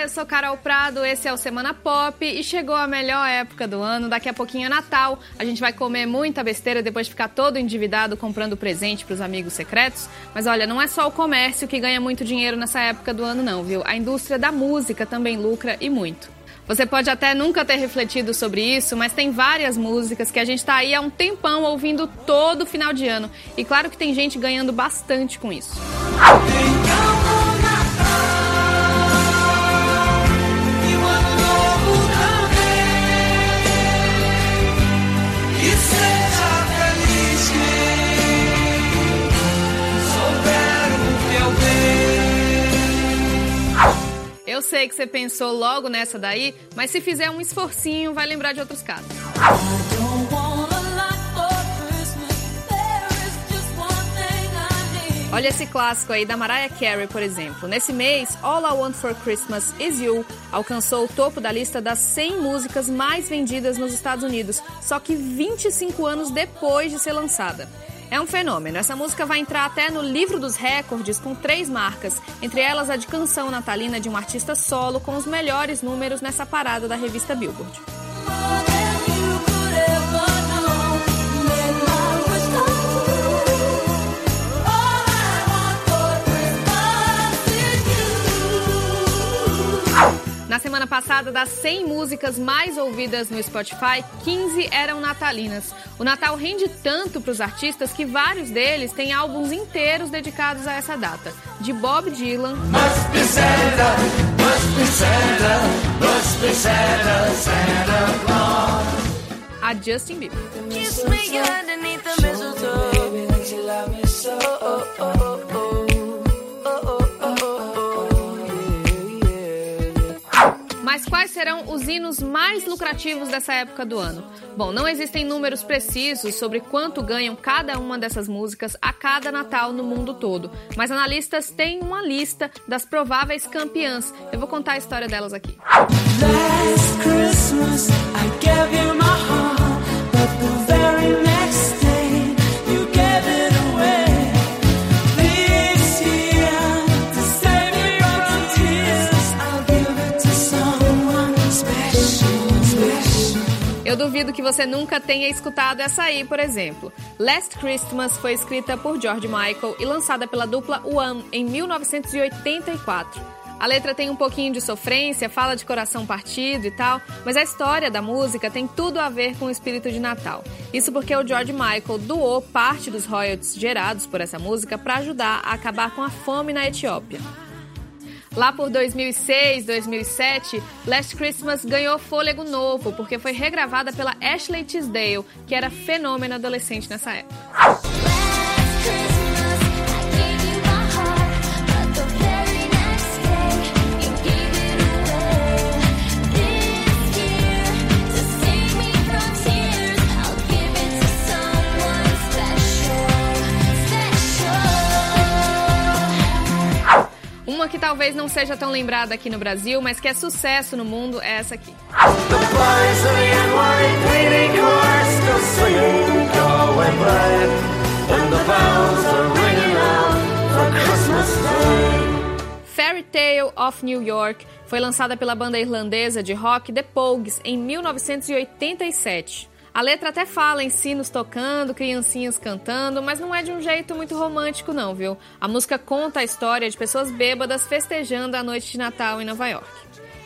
Eu sou Carol Prado, esse é o Semana Pop e chegou a melhor época do ano. Daqui a pouquinho é Natal, a gente vai comer muita besteira depois de ficar todo endividado comprando presente para os amigos secretos. Mas olha, não é só o comércio que ganha muito dinheiro nessa época do ano, não, viu? A indústria da música também lucra e muito. Você pode até nunca ter refletido sobre isso, mas tem várias músicas que a gente está aí há um tempão ouvindo todo final de ano. E claro que tem gente ganhando bastante com isso. Eu sei que você pensou logo nessa daí, mas se fizer um esforcinho, vai lembrar de outros casos. Olha esse clássico aí da Mariah Carey, por exemplo. Nesse mês, All I Want for Christmas Is You alcançou o topo da lista das 100 músicas mais vendidas nos Estados Unidos, só que 25 anos depois de ser lançada. É um fenômeno. Essa música vai entrar até no livro dos recordes com três marcas, entre elas a de canção natalina de um artista solo com os melhores números nessa parada da revista Billboard. Passada, das 100 músicas mais ouvidas no Spotify, 15 eram natalinas. O Natal rende tanto para os artistas que vários deles têm álbuns inteiros dedicados a essa data. De Bob Dylan. A Justin Bieber. Serão os hinos mais lucrativos dessa época do ano? Bom, não existem números precisos sobre quanto ganham cada uma dessas músicas a cada Natal no mundo todo, mas analistas têm uma lista das prováveis campeãs. Eu vou contar a história delas aqui. Last Christmas, I gave you my duvido que você nunca tenha escutado essa aí, por exemplo. Last Christmas foi escrita por George Michael e lançada pela dupla One em 1984. A letra tem um pouquinho de sofrência, fala de coração partido e tal, mas a história da música tem tudo a ver com o espírito de Natal. Isso porque o George Michael doou parte dos royalties gerados por essa música para ajudar a acabar com a fome na Etiópia. Lá por 2006, 2007, Last Christmas ganhou fôlego novo porque foi regravada pela Ashley Tisdale, que era fenômeno adolescente nessa época. Talvez não seja tão lembrada aqui no Brasil, mas que é sucesso no mundo, é essa aqui. Fairy Tale of New York foi lançada pela banda irlandesa de rock The Pogues em 1987. A letra até fala em sinos tocando, criancinhas cantando, mas não é de um jeito muito romântico, não, viu? A música conta a história de pessoas bêbadas festejando a noite de Natal em Nova York.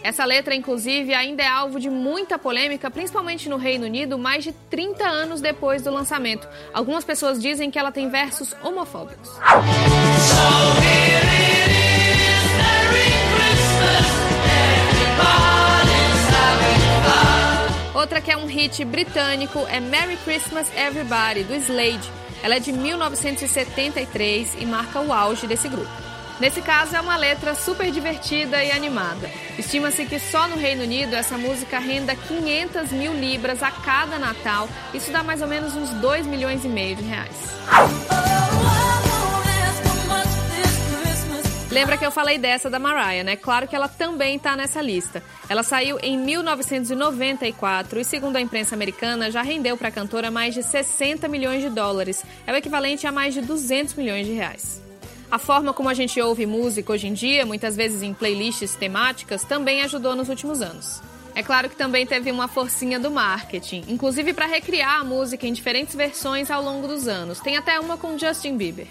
Essa letra, inclusive, ainda é alvo de muita polêmica, principalmente no Reino Unido, mais de 30 anos depois do lançamento. Algumas pessoas dizem que ela tem versos homofóbicos. Outra que é um hit britânico é Merry Christmas Everybody, do Slade. Ela é de 1973 e marca o auge desse grupo. Nesse caso, é uma letra super divertida e animada. Estima-se que só no Reino Unido essa música renda 500 mil libras a cada Natal. Isso dá mais ou menos uns 2 milhões e meio de reais. Lembra que eu falei dessa da Mariah, né? Claro que ela também está nessa lista. Ela saiu em 1994 e, segundo a imprensa americana, já rendeu para a cantora mais de 60 milhões de dólares. É o equivalente a mais de 200 milhões de reais. A forma como a gente ouve música hoje em dia, muitas vezes em playlists temáticas, também ajudou nos últimos anos. É claro que também teve uma forcinha do marketing, inclusive para recriar a música em diferentes versões ao longo dos anos. Tem até uma com Justin Bieber.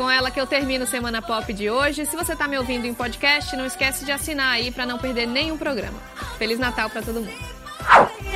Com ela que eu termino Semana Pop de hoje. Se você está me ouvindo em podcast, não esquece de assinar aí para não perder nenhum programa. Feliz Natal para todo mundo.